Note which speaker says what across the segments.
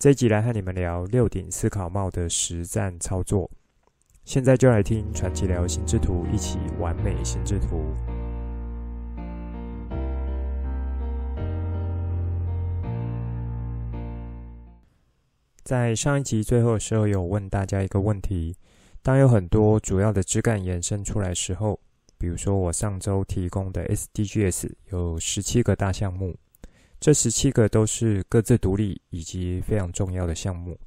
Speaker 1: 这一集来和你们聊六顶思考帽的实战操作。现在就来听传奇聊心智图，一起完美心智图。在上一集最后的时候，有问大家一个问题：当有很多主要的枝干延伸出来时候，比如说我上周提供的 SDGs 有十七个大项目。这十七个都是各自独立以及非常重要的项目。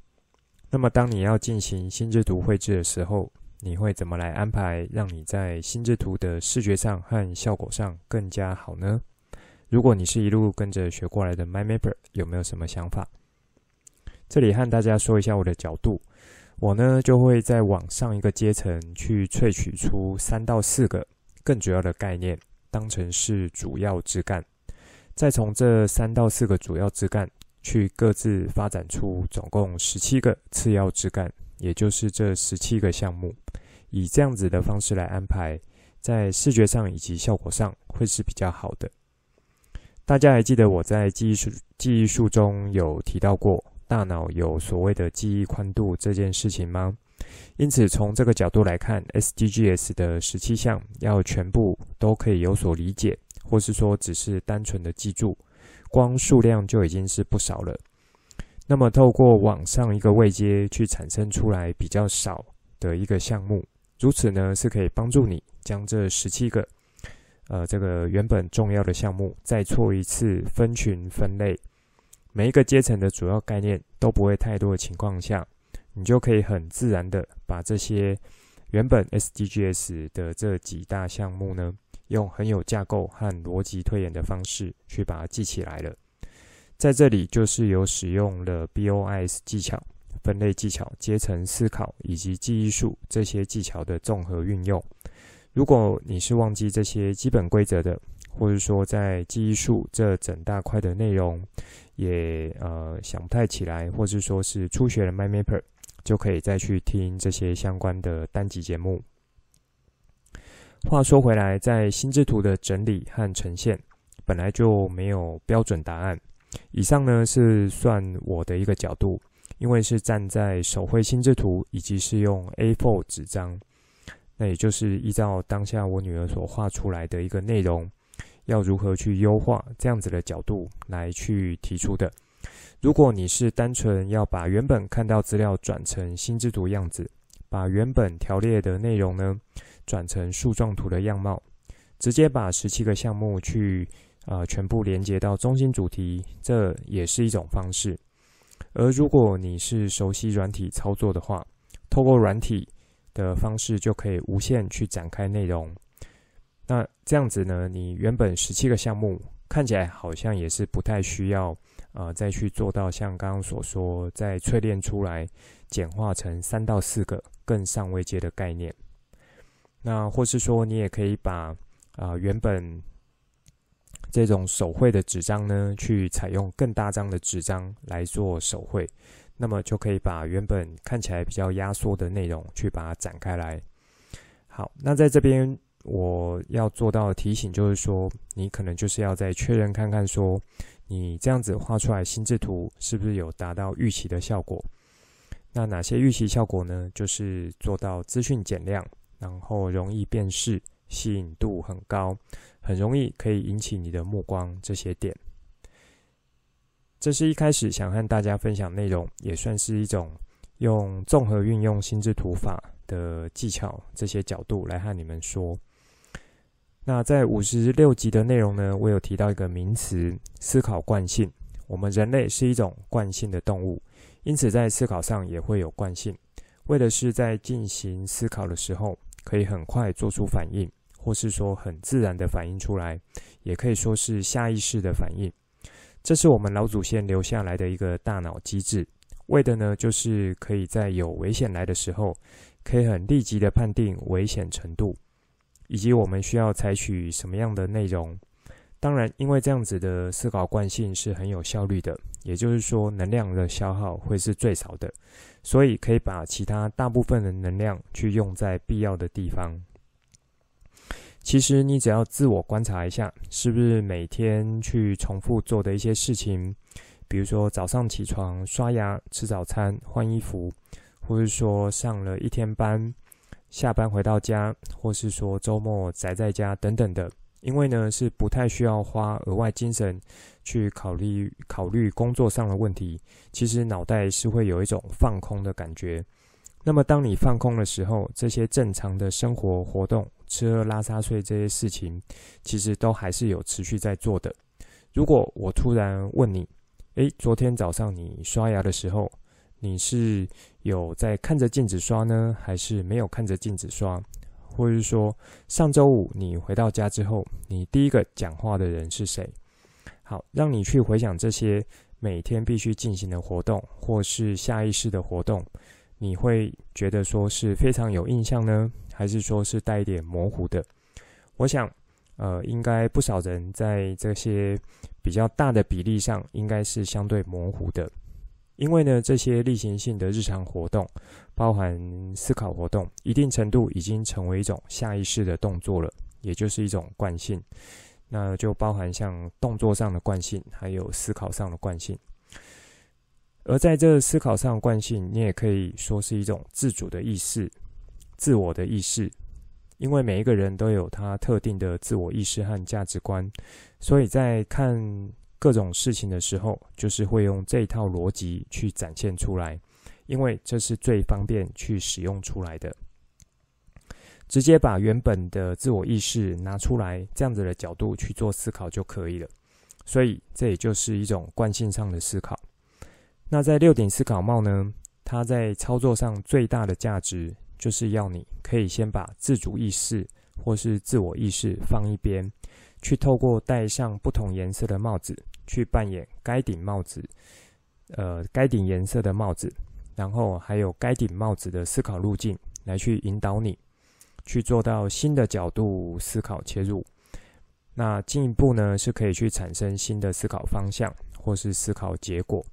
Speaker 1: 那么，当你要进行心智图绘制的时候，你会怎么来安排，让你在心智图的视觉上和效果上更加好呢？如果你是一路跟着学过来的 m y m a p e r 有没有什么想法？这里和大家说一下我的角度，我呢就会再往上一个阶层去萃取出三到四个更主要的概念，当成是主要枝干。再从这三到四个主要枝干去各自发展出总共十七个次要枝干，也就是这十七个项目，以这样子的方式来安排，在视觉上以及效果上会是比较好的。大家还记得我在记忆术记忆术中有提到过，大脑有所谓的记忆宽度这件事情吗？因此，从这个角度来看，SDGs 的十七项要全部都可以有所理解。或是说，只是单纯的记住，光数量就已经是不少了。那么，透过往上一个位阶去产生出来比较少的一个项目，如此呢，是可以帮助你将这十七个，呃，这个原本重要的项目再做一次分群分类，每一个阶层的主要概念都不会太多的情况下，你就可以很自然的把这些原本 SDGs 的这几大项目呢。用很有架构和逻辑推演的方式去把它记起来了。在这里就是有使用了 BOIS 技巧、分类技巧、阶层思考以及记忆术这些技巧的综合运用。如果你是忘记这些基本规则的，或者说在记忆术这整大块的内容也呃想不太起来，或者说是初学的 MyMapper，就可以再去听这些相关的单集节目。话说回来，在心智图的整理和呈现本来就没有标准答案。以上呢是算我的一个角度，因为是站在手绘心智图以及是用 A4 纸张，那也就是依照当下我女儿所画出来的一个内容，要如何去优化这样子的角度来去提出的。如果你是单纯要把原本看到资料转成心智图样子，把原本条列的内容呢，转成树状图的样貌，直接把十七个项目去啊、全部连接到中心主题，这也是一种方式。而如果你是熟悉软体操作的话，透过软体的方式就可以无限去展开内容。那这样子呢，你原本十七个项目看起来好像也是不太需要啊、呃、再去做到像刚刚所说，再淬炼出来简化成三到四个更上位阶的概念。那或是说，你也可以把啊、原本这种手绘的纸张呢，去采用更大张的纸张来做手绘，那么就可以把原本看起来比较压缩的内容去把它展开来。好，那在这边我要做到的提醒就是说，你可能就是要再确认看看说，你这样子画出来心智图是不是有达到预期的效果？那哪些预期效果呢？就是做到资讯减量。然后容易辨识，吸引度很高，很容易可以引起你的目光。这些点，这是一开始想和大家分享内容，也算是一种用综合运用心智图法的技巧，这些角度来和你们说。那在五十六集的内容呢，我有提到一个名词——思考惯性。我们人类是一种惯性的动物，因此在思考上也会有惯性，为的是在进行思考的时候。可以很快做出反应，或是说很自然的反应出来，也可以说是下意识的反应。这是我们老祖先留下来的一个大脑机制。为的呢就是可以在有危险来的时候，可以很立即的判定危险程度，以及我们需要采取什么样的内容。当然，因为这样子的思考惯性是很有效率的，也就是说能量的消耗会是最少的，所以可以把其他大部分的能量去用在必要的地方。其实你只要自我观察一下，是不是每天去重复做的一些事情，比如说早上起床、刷牙、吃早餐、换衣服，或是说上了一天班，下班回到家，或是说周末宅在家等等的。因为呢，是不太需要花额外精神去考虑考虑工作上的问题，其实脑袋是会有一种放空的感觉。那么，当你放空的时候，这些正常的生活活动、吃喝拉撒睡这些事情，其实都还是有持续在做的。如果我突然问你，诶，昨天早上你刷牙的时候，你是有在看着镜子刷呢，还是没有看着镜子刷？或是说，上周五你回到家之后，你第一个讲话的人是谁？好，让你去回想这些每天必须进行的活动，或是下意识的活动，你会觉得说是非常有印象呢，还是说是带一点模糊的？我想，呃，应该不少人在这些比较大的比例上，应该是相对模糊的。因为呢，这些例行性的日常活动，包含思考活动，一定程度已经成为一种下意识的动作了，也就是一种惯性。那就包含像动作上的惯性，还有思考上的惯性。而在这思考上惯性，你也可以说是一种自主的意识、自我的意识。因为每一个人都有他特定的自我意识和价值观，所以在看。各种事情的时候，就是会用这一套逻辑去展现出来，因为这是最方便去使用出来的。直接把原本的自我意识拿出来，这样子的角度去做思考就可以了。所以这也就是一种惯性上的思考。那在六顶思考帽呢，它在操作上最大的价值，就是要你可以先把自主意识或是自我意识放一边，去透过戴上不同颜色的帽子。去扮演该顶帽子，呃，该顶颜色的帽子，然后还有该顶帽子的思考路径，来去引导你去做到新的角度思考切入。那进一步呢，是可以去产生新的思考方向或是思考结果。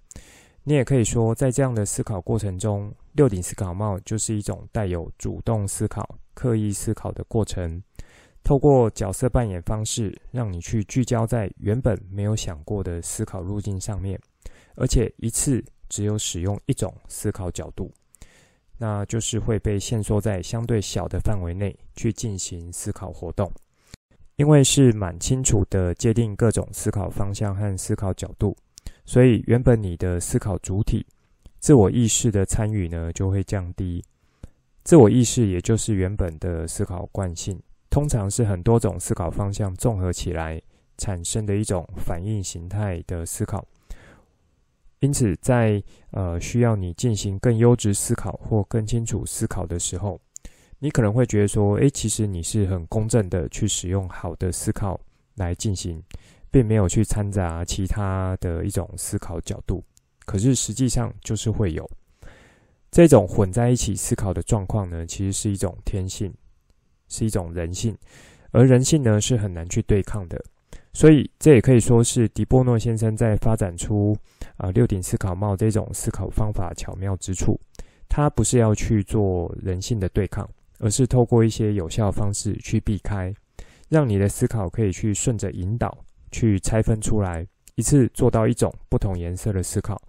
Speaker 1: 你也可以说，在这样的思考过程中，六顶思考帽就是一种带有主动思考、刻意思考的过程。透过角色扮演方式，让你去聚焦在原本没有想过的思考路径上面，而且一次只有使用一种思考角度，那就是会被限缩在相对小的范围内去进行思考活动。因为是蛮清楚的界定各种思考方向和思考角度，所以原本你的思考主体自我意识的参与呢就会降低。自我意识也就是原本的思考惯性。通常是很多种思考方向综合起来产生的一种反应形态的思考，因此在呃需要你进行更优质思考或更清楚思考的时候，你可能会觉得说，诶，其实你是很公正的去使用好的思考来进行，并没有去掺杂其他的一种思考角度。可是实际上就是会有这种混在一起思考的状况呢，其实是一种天性。是一种人性，而人性呢是很难去对抗的，所以这也可以说是迪波诺先生在发展出啊、六顶思考帽这种思考方法巧妙之处。他不是要去做人性的对抗，而是透过一些有效方式去避开，让你的思考可以去顺着引导去拆分出来，一次做到一种不同颜色的思考，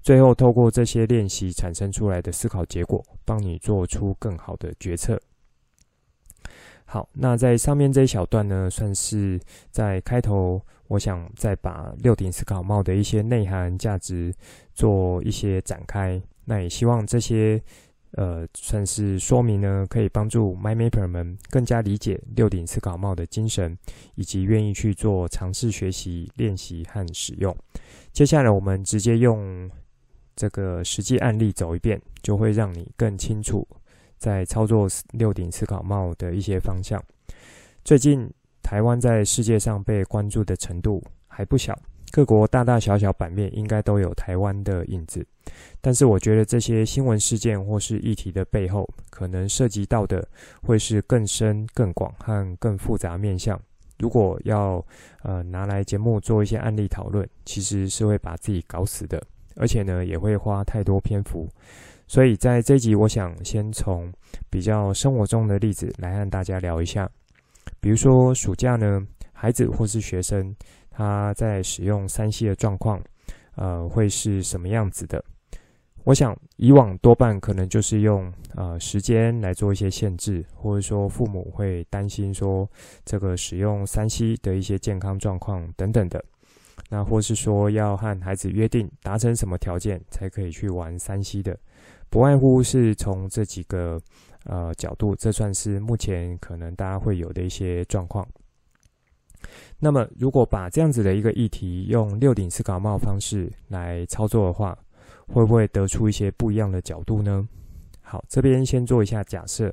Speaker 1: 最后透过这些练习产生出来的思考结果，帮你做出更好的决策。好，那在上面这一小段呢，算是在开头，我想再把六顶思考帽的一些内涵价值做一些展开。那也希望这些呃，算是说明呢，可以帮助 MyMapper 们更加理解六顶思考帽的精神，以及愿意去做尝试学习、练习和使用。接下来，我们直接用这个实际案例走一遍，就会让你更清楚。在操作六顶思考帽的一些方向，最近台湾在世界上被关注的程度还不小，各国大大小小版面应该都有台湾的影子。但是我觉得这些新闻事件或是议题的背后，可能涉及到的会是更深、更广和更复杂面向。如果要呃拿来节目做一些案例讨论，其实是会把自己搞死的，而且呢也会花太多篇幅。所以在这集，我想先从比较生活中的例子来和大家聊一下。比如说暑假呢，孩子或是学生他在使用 3C 的状况，呃，会是什么样子的？我想以往多半可能就是用呃时间来做一些限制，或者说父母会担心说这个使用三 C 的一些健康状况等等的，那或是说要和孩子约定达成什么条件才可以去玩三 C 的，不外乎是从这几个呃角度，这算是目前可能大家会有的一些状况。那么如果把这样子的一个议题用六顶思考帽方式来操作的话，会不会得出一些不一样的角度呢？好，这边先做一下假设，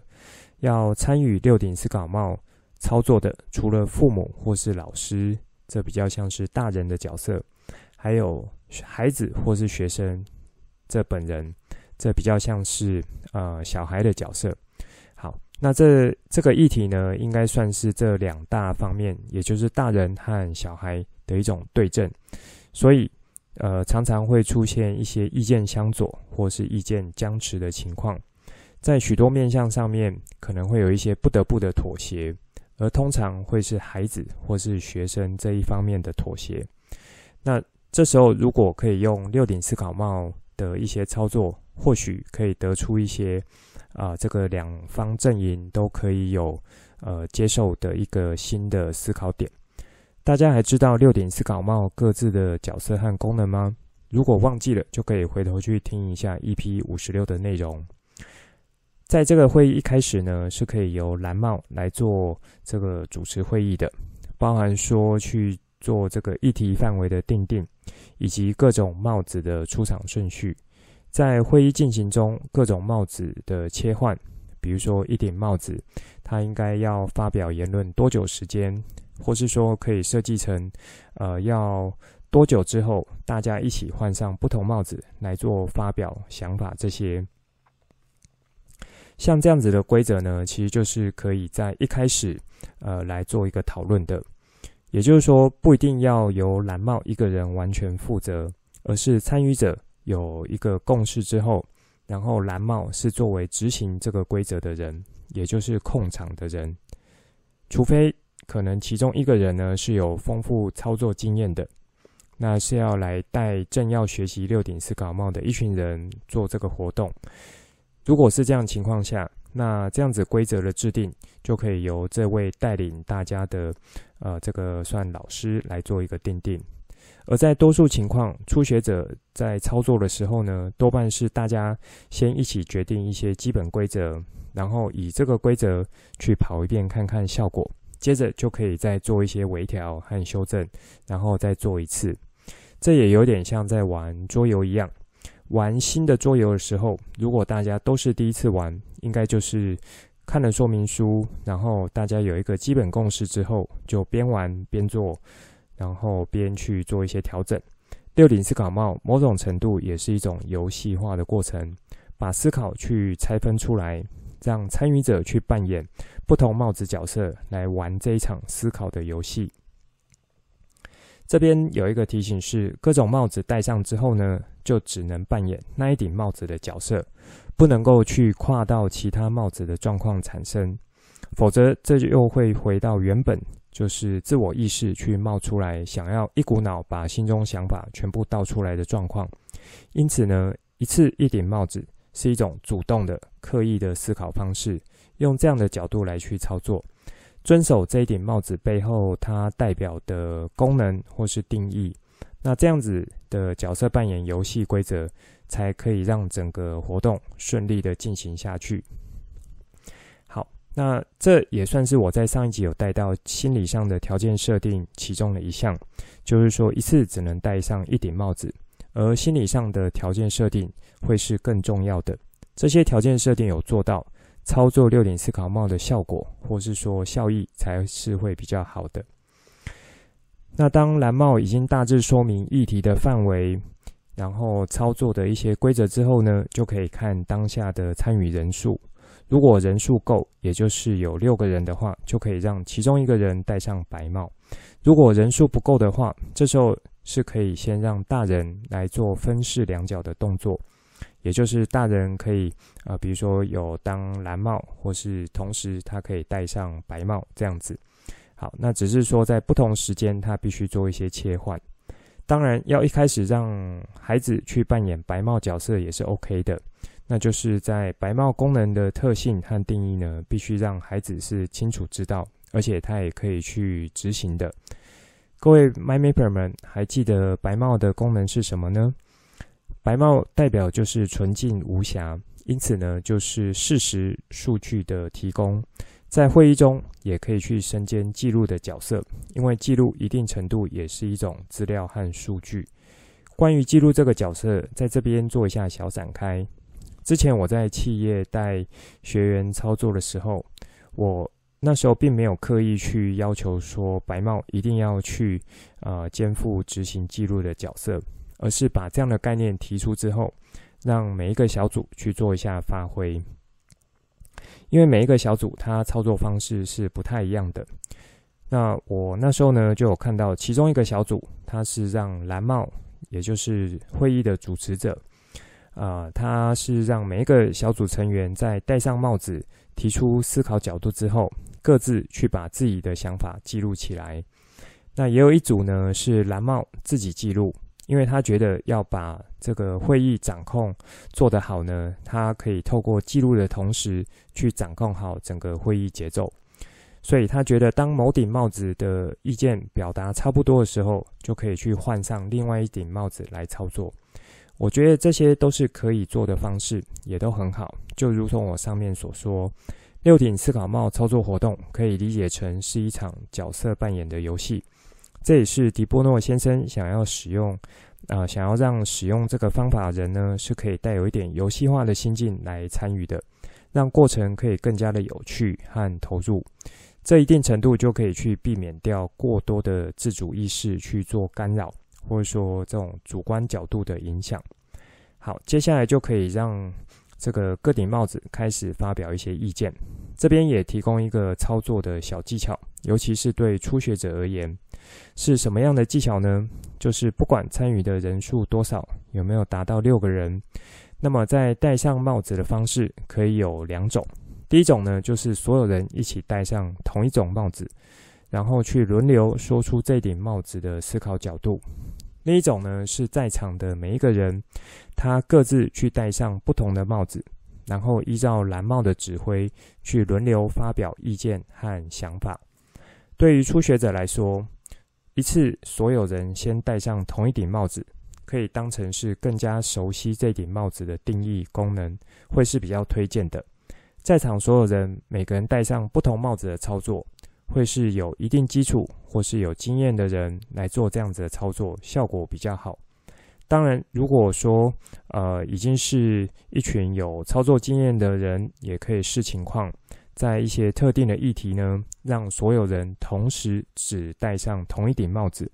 Speaker 1: 要参与六顶思考帽操作的，除了父母或是老师，这比较像是大人的角色，还有孩子或是学生，这本人，这比较像是呃小孩的角色。好，那这这个议题呢，应该算是这两大方面，也就是大人和小孩的一种对阵，所以。呃，常常会出现一些意见相左或是意见僵持的情况，在许多面向上面可能会有一些不得不的妥协，而通常会是孩子或是学生这一方面的妥协。那这时候如果可以用六顶思考帽的一些操作，或许可以得出一些啊、这个两方阵营都可以有呃接受的一个新的思考点。大家还知道六顶思考帽各自的角色和功能吗？如果忘记了，就可以回头去听一下 EP 五十六的内容。在这个会议一开始呢，是可以由蓝帽来做这个主持会议的，包含说去做这个议题范围的定定，以及各种帽子的出场顺序。在会议进行中，各种帽子的切换，比如说一顶帽子，它应该要发表言论多久时间？或是说可以设计成，呃，要多久之后大家一起换上不同帽子来做发表想法这些，像这样子的规则呢，其实就是可以在一开始，呃，来做一个讨论的。也就是说，不一定要由蓝帽一个人完全负责，而是参与者有一个共识之后，然后蓝帽是作为执行这个规则的人，也就是控场的人，除非。可能其中一个人呢是有丰富操作经验的，那是要来带正要学习六顶思考帽的一群人做这个活动。如果是这样情况下，那这样子规则的制定就可以由这位带领大家的呃这个算老师来做一个定定。而在多数情况，初学者在操作的时候呢，多半是大家先一起决定一些基本规则，然后以这个规则去跑一遍看看效果。接着就可以再做一些微调和修正，然后再做一次。这也有点像在玩桌游一样。玩新的桌游的时候，如果大家都是第一次玩，应该就是看了说明书，然后大家有一个基本共识之后，就边玩边做，然后边去做一些调整。六顶思考帽某种程度也是一种游戏化的过程，把思考去拆分出来。让参与者去扮演不同帽子角色来玩这一场思考的游戏。这边有一个提醒是：各种帽子戴上之后呢，就只能扮演那一顶帽子的角色，不能够去跨到其他帽子的状况产生，否则这就又会回到原本就是自我意识去冒出来，想要一股脑把心中想法全部倒出来的状况。因此呢，一次一顶帽子。是一种主动的、刻意的思考方式，用这样的角度来去操作，遵守这一顶帽子背后它代表的功能或是定义。那这样子的角色扮演游戏规则，才可以让整个活动顺利的进行下去。好，那这也算是我在上一集有带到心理上的条件设定其中的一项，就是说一次只能戴上一顶帽子。而心理上的条件设定会是更重要的。这些条件设定有做到，操作六点思考帽的效果，或是说效益，才是会比较好的。那当蓝帽已经大致说明议题的范围，然后操作的一些规则之后呢，就可以看当下的参与人数。如果人数够，也就是有六个人的话，就可以让其中一个人戴上白帽。如果人数不够的话，这时候是可以先让大人来做分饰两角的动作，也就是大人可以啊、呃，比如说有当蓝帽，或是同时他可以戴上白帽这样子。好，那只是说在不同时间他必须做一些切换。当然，要一开始让孩子去扮演白帽角色也是 OK 的。那就是在白帽功能的特性和定义呢，必须让孩子是清楚知道，而且他也可以去执行的。各位 MyMapper 们，还记得白帽的功能是什么呢？白帽代表就是纯净无瑕，因此呢，就是事实数据的提供，在会议中也可以去身兼记录的角色，因为记录一定程度也是一种资料和数据。关于记录这个角色，在这边做一下小展开。之前我在企业带学员操作的时候，我那时候并没有刻意去要求说白帽一定要去呃肩负执行记录的角色，而是把这样的概念提出之后，让每一个小组去做一下发挥。因为每一个小组它操作方式是不太一样的。那我那时候呢就有看到其中一个小组，它是让蓝帽，也就是会议的主持者。啊，他是让每一个小组成员在戴上帽子、提出思考角度之后，各自去把自己的想法记录起来。那也有一组呢是蓝帽自己记录，因为他觉得要把这个会议掌控做得好呢，他可以透过记录的同时去掌控好整个会议节奏。所以他觉得，当某顶帽子的意见表达差不多的时候，就可以去换上另外一顶帽子来操作。我觉得这些都是可以做的方式，也都很好。就如同我上面所说，六顶思考帽操作活动可以理解成是一场角色扮演的游戏。这也是迪波诺先生想要使用，啊、呃，想要让使用这个方法的人呢，是可以带有一点游戏化的心境来参与的，让过程可以更加的有趣和投入。这一定程度就可以去避免掉过多的自主意识去做干扰。或者说这种主观角度的影响。好，接下来就可以让这个各顶帽子开始发表一些意见。这边也提供一个操作的小技巧，尤其是对初学者而言，是什么样的技巧呢？就是不管参与的人数多少，有没有达到六个人，那么在戴上帽子的方式可以有两种。第一种呢，就是所有人一起戴上同一种帽子，然后去轮流说出这顶帽子的思考角度。另一种呢，是在场的每一个人，他各自去戴上不同的帽子，然后依照蓝帽的指挥去轮流发表意见和想法。对于初学者来说，一次所有人先戴上同一顶帽子，可以当成是更加熟悉这顶帽子的定义功能，会是比较推荐的。在场所有人每个人戴上不同帽子的操作，会是有一定基础或是有经验的人来做这样子的操作，效果比较好。当然，如果说呃已经是一群有操作经验的人，也可以视情况，在一些特定的议题呢，让所有人同时只戴上同一顶帽子。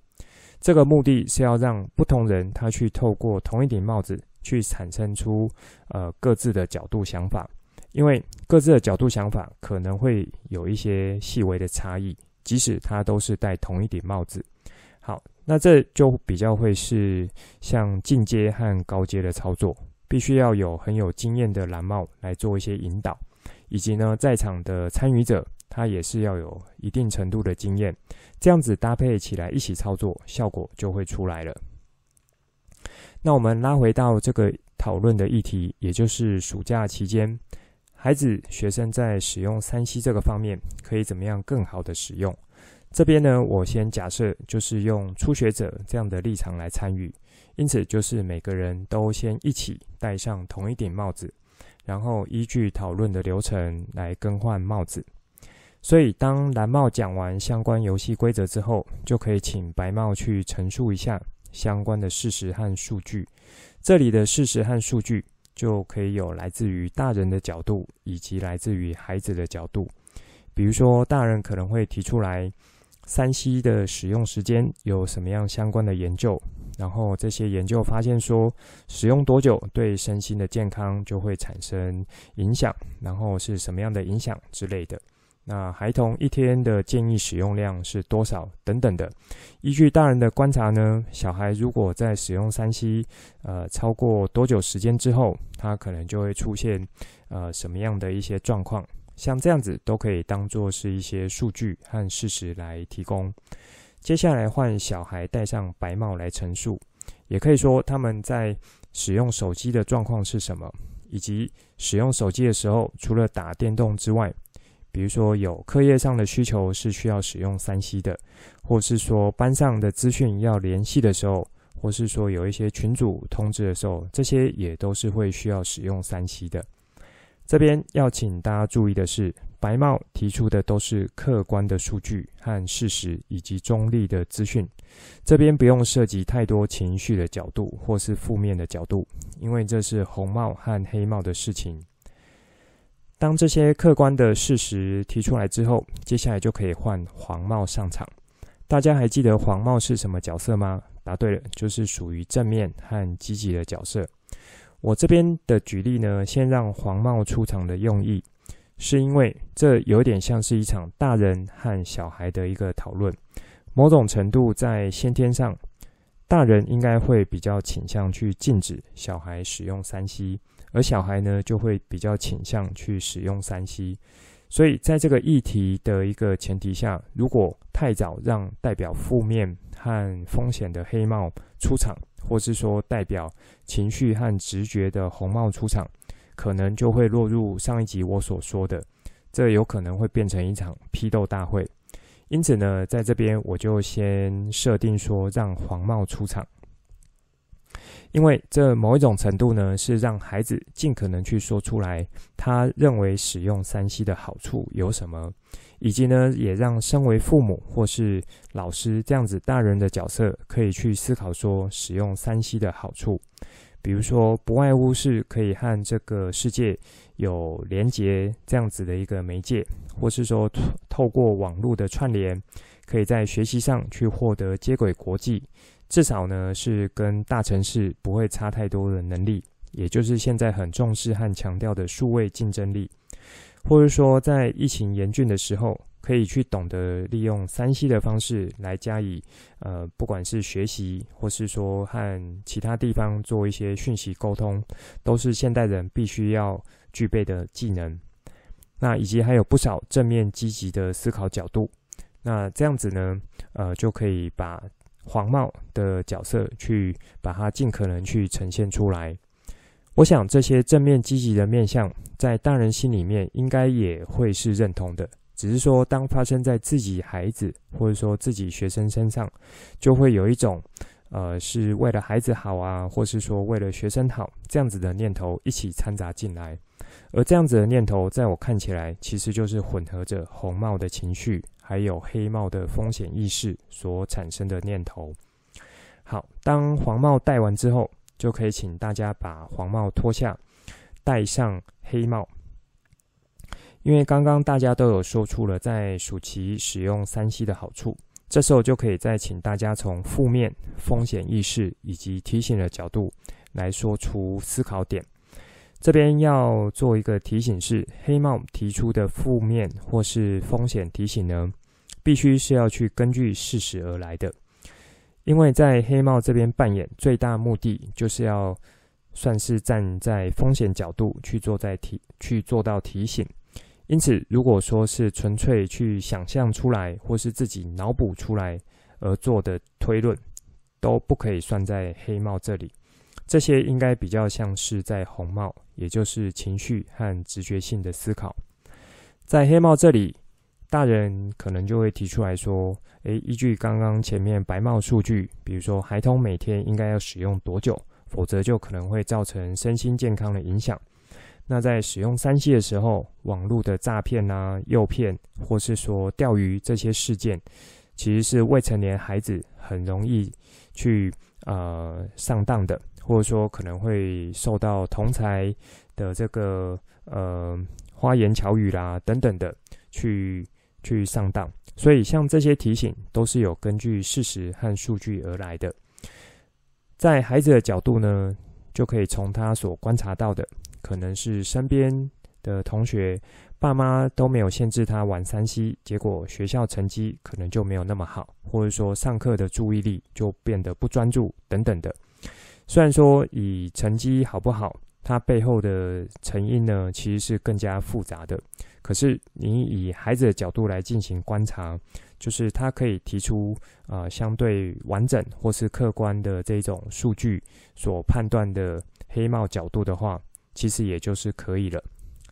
Speaker 1: 这个目的是要让不同人他去透过同一顶帽子去产生出呃各自的角度想法。因为各自的角度想法可能会有一些细微的差异，即使他都是戴同一顶帽子。好，那这就比较会是像进阶和高阶的操作，必须要有很有经验的蓝帽来做一些引导，以及呢，在场的参与者他也是要有一定程度的经验，这样子搭配起来一起操作，效果就会出来了。那我们拉回到这个讨论的议题，也就是暑假期间。孩子、学生在使用三 C 这个方面，可以怎么样更好的使用？这边呢，我先假设就是用初学者这样的立场来参与，因此就是每个人都先一起戴上同一顶帽子，然后依据讨论的流程来更换帽子。所以当蓝帽讲完相关游戏规则之后，就可以请白帽去陈述一下相关的事实和数据。这里的事实和数据。就可以有来自于大人的角度，以及来自于孩子的角度。比如说，大人可能会提出来，三 C 的使用时间有什么样相关的研究，然后这些研究发现说，使用多久对身心的健康就会产生影响，然后是什么样的影响之类的。那孩童一天的建议使用量是多少？等等的。依据大人的观察呢，小孩如果在使用三 C，呃，超过多久时间之后，他可能就会出现呃什么样的一些状况？像这样子都可以当做是一些数据和事实来提供。接下来换小孩戴上白帽来陈述，也可以说他们在使用手机的状况是什么，以及使用手机的时候，除了打电动之外。比如说有课业上的需求是需要使用 3C 的，或是说班上的资讯要联系的时候，或是说有一些群组通知的时候，这些也都是会需要使用 3C 的。这边要请大家注意的是，白帽提出的都是客观的数据和事实，以及中立的资讯。这边不用涉及太多情绪的角度或是负面的角度，因为这是红帽和黑帽的事情。当这些客观的事实提出来之后，接下来就可以换黄帽上场。大家还记得黄帽是什么角色吗？答对了，就是属于正面和积极的角色。我这边的举例呢，先让黄帽出场的用意，是因为这有点像是一场大人和小孩的一个讨论。某种程度在先天上，大人应该会比较倾向去禁止小孩使用三 C，。而小孩呢，就会比较倾向去使用三 C 所以在这个议题的一个前提下，如果太早让代表负面和风险的黑帽出场，或是说代表情绪和直觉的红帽出场，可能就会落入上一集我所说的，这有可能会变成一场批斗大会。因此呢，在这边我就先设定说，让黄帽出场。因为这某一种程度呢，是让孩子尽可能去说出来，他认为使用三 C 的好处有什么，以及呢，也让身为父母或是老师这样子大人的角色，可以去思考说使用三 C 的好处。比如说，不外乎是可以和这个世界有连结这样子的一个媒介，或是说透过网络的串联，可以在学习上去获得接轨国际。至少呢，是跟大城市不会差太多的能力，也就是现在很重视和强调的数位竞争力，或者说在疫情严峻的时候，可以去懂得利用三 C 的方式来加以呃，不管是学习，或是说和其他地方做一些讯息沟通，都是现代人必须要具备的技能。那以及还有不少正面积极的思考角度，那这样子呢，呃，就可以把。黄帽的角色去把它尽可能去呈现出来，我想这些正面积极的面相，在大人心里面应该也会是认同的。只是说，当发生在自己孩子或者说自己学生身上，就会有一种呃是为了孩子好啊，或是说为了学生好这样子的念头一起掺杂进来。而这样子的念头，在我看起来，其实就是混合着红帽的情绪。还有黑帽的风险意识所产生的念头。好，当黄帽戴完之后，就可以请大家把黄帽脱下，戴上黑帽。因为刚刚大家都有说出了在暑期使用三 C 的好处，这时候就可以再请大家从负面风险意识以及提醒的角度来说出思考点。这边要做一个提醒是，黑帽提出的负面或是风险提醒呢，必须是要去根据事实而来的，因为在黑帽这边扮演最大目的，就是要算是站在风险角度去做在提去做到提醒。因此，如果说是纯粹去想象出来或是自己脑补出来而做的推论，都不可以算在黑帽这里。这些应该比较像是在红帽，也就是情绪和直觉性的思考。在黑帽这里，大人可能就会提出来说：“诶，依据刚刚前面白帽数据，比如说孩童每天应该要使用多久，否则就可能会造成身心健康的影响。那在使用三 C 的时候，网络的诈骗啊、诱骗，或是说钓鱼这些事件，其实是未成年孩子很容易去呃上当的。”或者说可能会受到同才的这个呃花言巧语啦等等的去去上当。所以像这些提醒都是有根据事实和数据而来的。在孩子的角度呢，就可以从他所观察到的，可能是身边的同学。爸妈都没有限制他玩三 C，结果学校成绩可能就没有那么好，或者说上课的注意力就变得不专注等等的。虽然说以成绩好不好，它背后的成因呢，其实是更加复杂的。可是你以孩子的角度来进行观察，就是他可以提出啊、相对完整或是客观的这种数据所判断的黑帽角度的话，其实也就是可以了。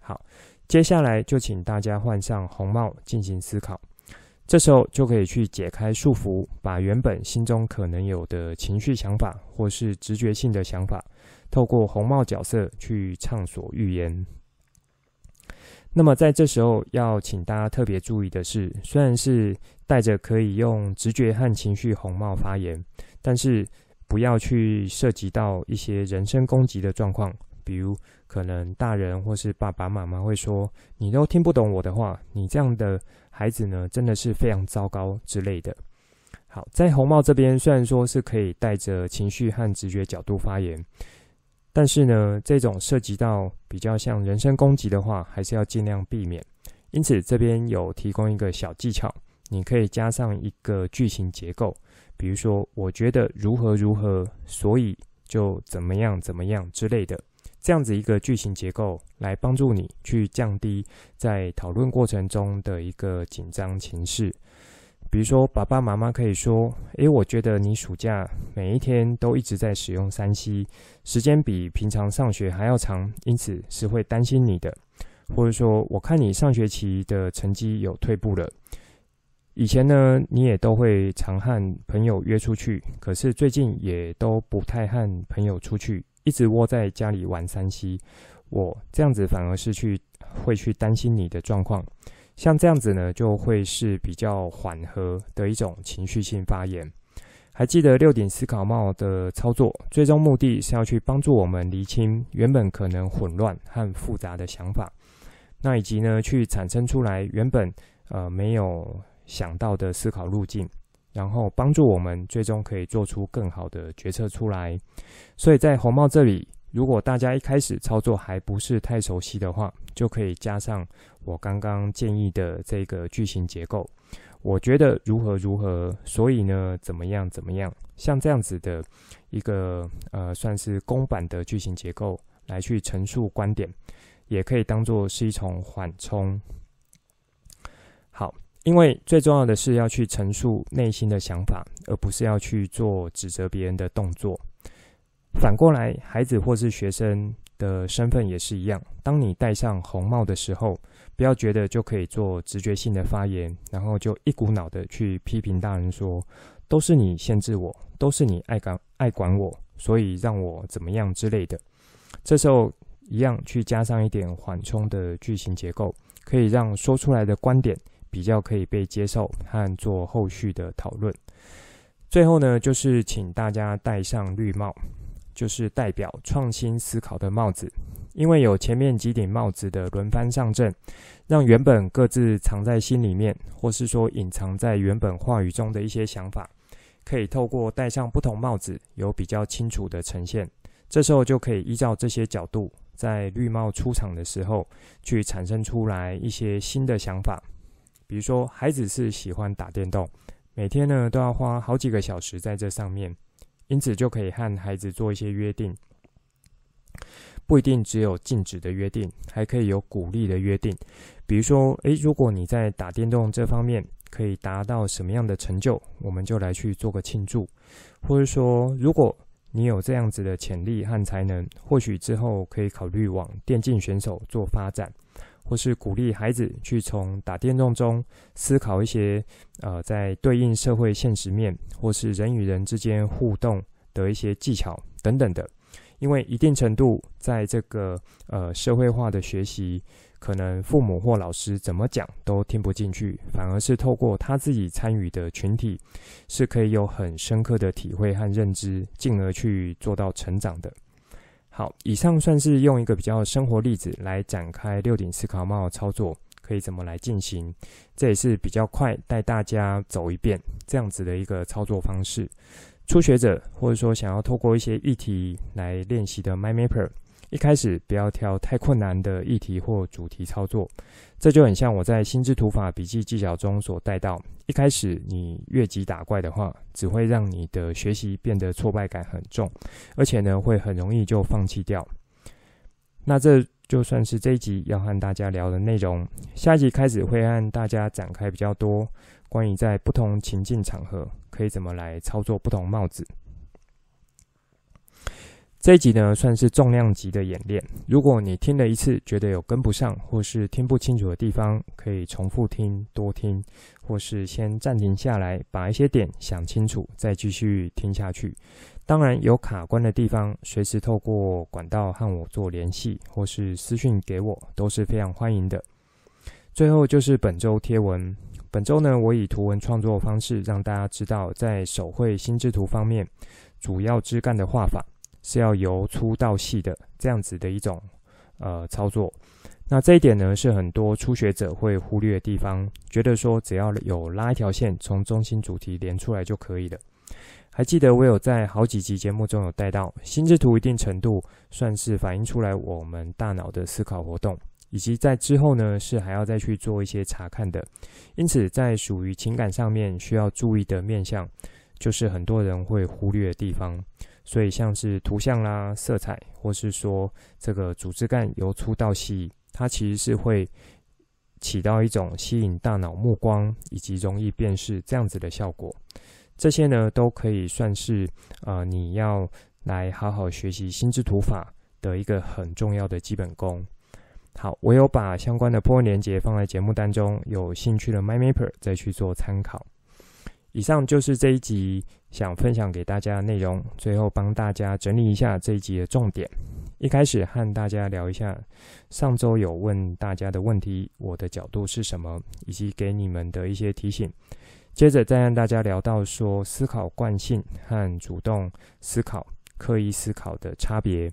Speaker 1: 好。接下来就请大家换上红帽进行思考，这时候就可以去解开束缚，把原本心中可能有的情绪想法或是直觉性的想法，透过红帽角色去畅所欲言。那么在这时候要请大家特别注意的是，虽然是带着可以用直觉和情绪红帽发言，但是不要去涉及到一些人身攻击的状况。比如，可能大人或是爸爸妈妈会说：“你都听不懂我的话，你这样的孩子呢，真的是非常糟糕之类的。”好，在红帽这边虽然说是可以带着情绪和直觉角度发言，但是呢，这种涉及到比较像人身攻击的话，还是要尽量避免。因此，这边有提供一个小技巧，你可以加上一个句型结构，比如说：“我觉得如何如何，所以就怎么样怎么样之类的。”这样子一个句型结构，来帮助你去降低在讨论过程中的一个紧张情绪。比如说，爸爸妈妈可以说：“诶，我觉得你暑假每一天都一直在使用三 C，时间比平常上学还要长，因此是会担心你的。”或者说：“我看你上学期的成绩有退步了。以前呢，你也都会常和朋友约出去，可是最近也都不太和朋友出去。”一直窝在家里玩三 C，我这样子反而是去会去担心你的状况。像这样子呢，就会是比较缓和的一种情绪性发言。还记得六顶思考帽的操作，最终目的是要去帮助我们厘清原本可能混乱和复杂的想法，那以及呢，去产生出来原本呃没有想到的思考路径。然后帮助我们最终可以做出更好的决策出来。所以在红帽这里，如果大家一开始操作还不是太熟悉的话，就可以加上我刚刚建议的这个句型结构。我觉得如何如何，所以呢，怎么样怎么样，像这样子的一个呃，算是公版的句型结构来去陈述观点，也可以当做是一种缓冲。好。因为最重要的是要去陈述内心的想法，而不是要去做指责别人的动作。反过来，孩子或是学生的身份也是一样。当你戴上红帽的时候，不要觉得就可以做直觉性的发言，然后就一股脑的去批评大人说，都是你限制我，都是你爱管爱管我，所以让我怎么样之类的。这时候一样去加上一点缓冲的句型结构，可以让说出来的观点。比较可以被接受和做后续的讨论。最后呢，就是请大家戴上绿帽，就是代表创新思考的帽子。因为有前面几顶帽子的轮番上阵，让原本各自藏在心里面，或是说隐藏在原本话语中的一些想法，可以透过戴上不同帽子，有比较清楚的呈现。这时候就可以依照这些角度，在绿帽出场的时候，去产生出来一些新的想法。比如说，孩子是喜欢打电动，每天呢都要花好几个小时在这上面，因此就可以和孩子做一些约定，不一定只有禁止的约定，还可以有鼓励的约定。比如说，诶，如果你在打电动这方面可以达到什么样的成就，我们就来去做个庆祝，或者说，如果你有这样子的潜力和才能，或许之后可以考虑往电竞选手做发展。或是鼓励孩子去从打电动中思考一些，呃，在对应社会现实面，或是人与人之间互动的一些技巧等等的。因为一定程度，在这个呃社会化的学习，可能父母或老师怎么讲都听不进去，反而是透过他自己参与的群体，是可以有很深刻的体会和认知，进而去做到成长的。好，以上算是用一个比较生活例子来展开六顶思考帽操作，可以怎么来进行。这也是比较快带大家走一遍这样子的一个操作方式。初学者或者说想要透过一些议题来练习的，My Mapper。一开始不要挑太困难的议题或主题操作，这就很像我在心智图法笔记技巧中所带到。一开始你越级打怪的话，只会让你的学习变得挫败感很重，而且呢会很容易就放弃掉。那这就算是这一集要和大家聊的内容。下一集开始会和大家展开比较多关于在不同情境场合可以怎么来操作不同帽子。这一集呢，算是重量级的演练。如果你听了一次觉得有跟不上或是听不清楚的地方，可以重复听、多听，或是先暂停下来，把一些点想清楚，再继续听下去。当然，有卡关的地方，随时透过管道和我做联系，或是私讯给我，都是非常欢迎的。最后就是本周贴文。本周呢，我以图文创作方式让大家知道，在手绘心智图方面，主要枝干的画法。是要由粗到细的这样子的一种呃操作，那这一点呢是很多初学者会忽略的地方，觉得说只要有拉一条线从中心主题连出来就可以了。还记得我有在好几集节目中有带到，心智图一定程度算是反映出来我们大脑的思考活动，以及在之后呢是还要再去做一些查看的，因此在属于情感上面需要注意的面向，就是很多人会忽略的地方。所以，像是图像啦、色彩，或是说这个主枝干由粗到细，它其实是会起到一种吸引大脑目光以及容易辨识这样子的效果。这些呢，都可以算是呃你要来好好学习心智图法的一个很重要的基本功。好，我有把相关的 po 文链接放在节目当中，有兴趣的 MyMapper 再去做参考。以上就是这一集想分享给大家的内容。最后帮大家整理一下这一集的重点。一开始和大家聊一下上周有问大家的问题，我的角度是什么，以及给你们的一些提醒。接着再让大家聊到说思考惯性和主动思考、刻意思考的差别。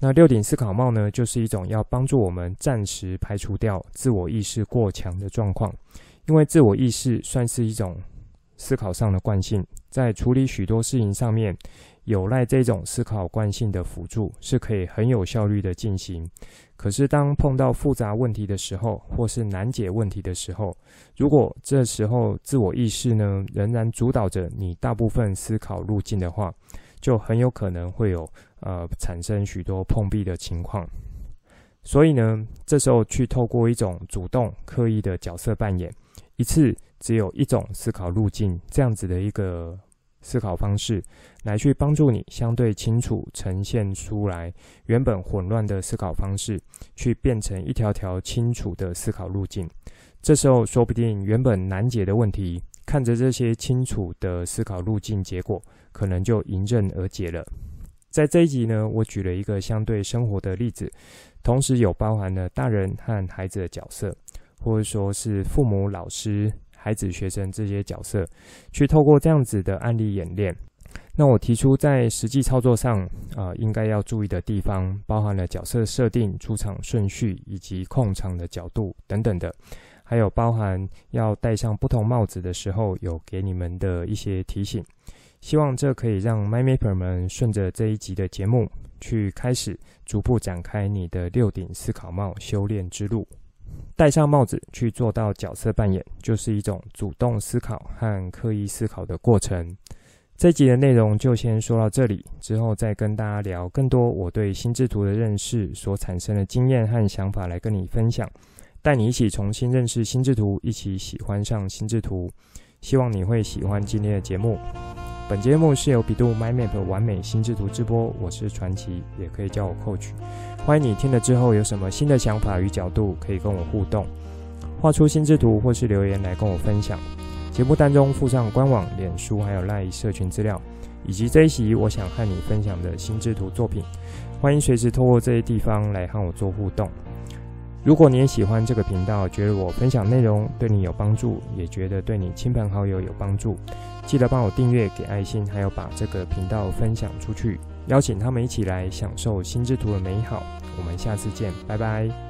Speaker 1: 那六顶思考帽呢，就是一种要帮助我们暂时排除掉自我意识过强的状况，因为自我意识算是一种。思考上的惯性，在处理许多事情上面，有赖这种思考惯性的辅助，是可以很有效率的进行。可是，当碰到复杂问题的时候，或是难解问题的时候，如果这时候自我意识呢，仍然主导着你大部分思考路径的话，就很有可能会有呃产生许多碰壁的情况。所以呢，这时候去透过一种主动刻意的角色扮演，一次。只有一种思考路径，这样子的一个思考方式，来去帮助你相对清楚呈现出来原本混乱的思考方式，去变成一条条清楚的思考路径。这时候，说不定原本难解的问题，看着这些清楚的思考路径，结果可能就迎刃而解了。在这一集呢，我举了一个相对生活的例子，同时有包含了大人和孩子的角色，或者说是父母、老师。孩子、学生这些角色，去透过这样子的案例演练。那我提出在实际操作上，啊、呃，应该要注意的地方，包含了角色设定、出场顺序以及控场的角度等等的，还有包含要戴上不同帽子的时候，有给你们的一些提醒。希望这可以让 MindMapper 们顺着这一集的节目，去开始逐步展开你的六顶思考帽修炼之路。戴上帽子去做到角色扮演，就是一种主动思考和刻意思考的过程。这集的内容就先说到这里，之后再跟大家聊更多我对心智图的认识所产生的经验和想法来跟你分享，带你一起重新认识心智图，一起喜欢上心智图。希望你会喜欢今天的节目。本节目是由百度 MindMap 完美心智图直播，我是传奇，也可以叫我 Coach。欢迎你听了之后有什么新的想法与角度，可以跟我互动，画出心智图或是留言来跟我分享。节目当中附上官网、脸书还有赖社群资料，以及这一集我想和你分享的心智图作品。欢迎随时透过这些地方来和我做互动。如果你也喜欢这个频道，觉得我分享内容对你有帮助，也觉得对你亲朋好友有帮助。记得帮我订阅、给爱心，还有把这个频道分享出去，邀请他们一起来享受心智图的美好。我们下次见，拜拜。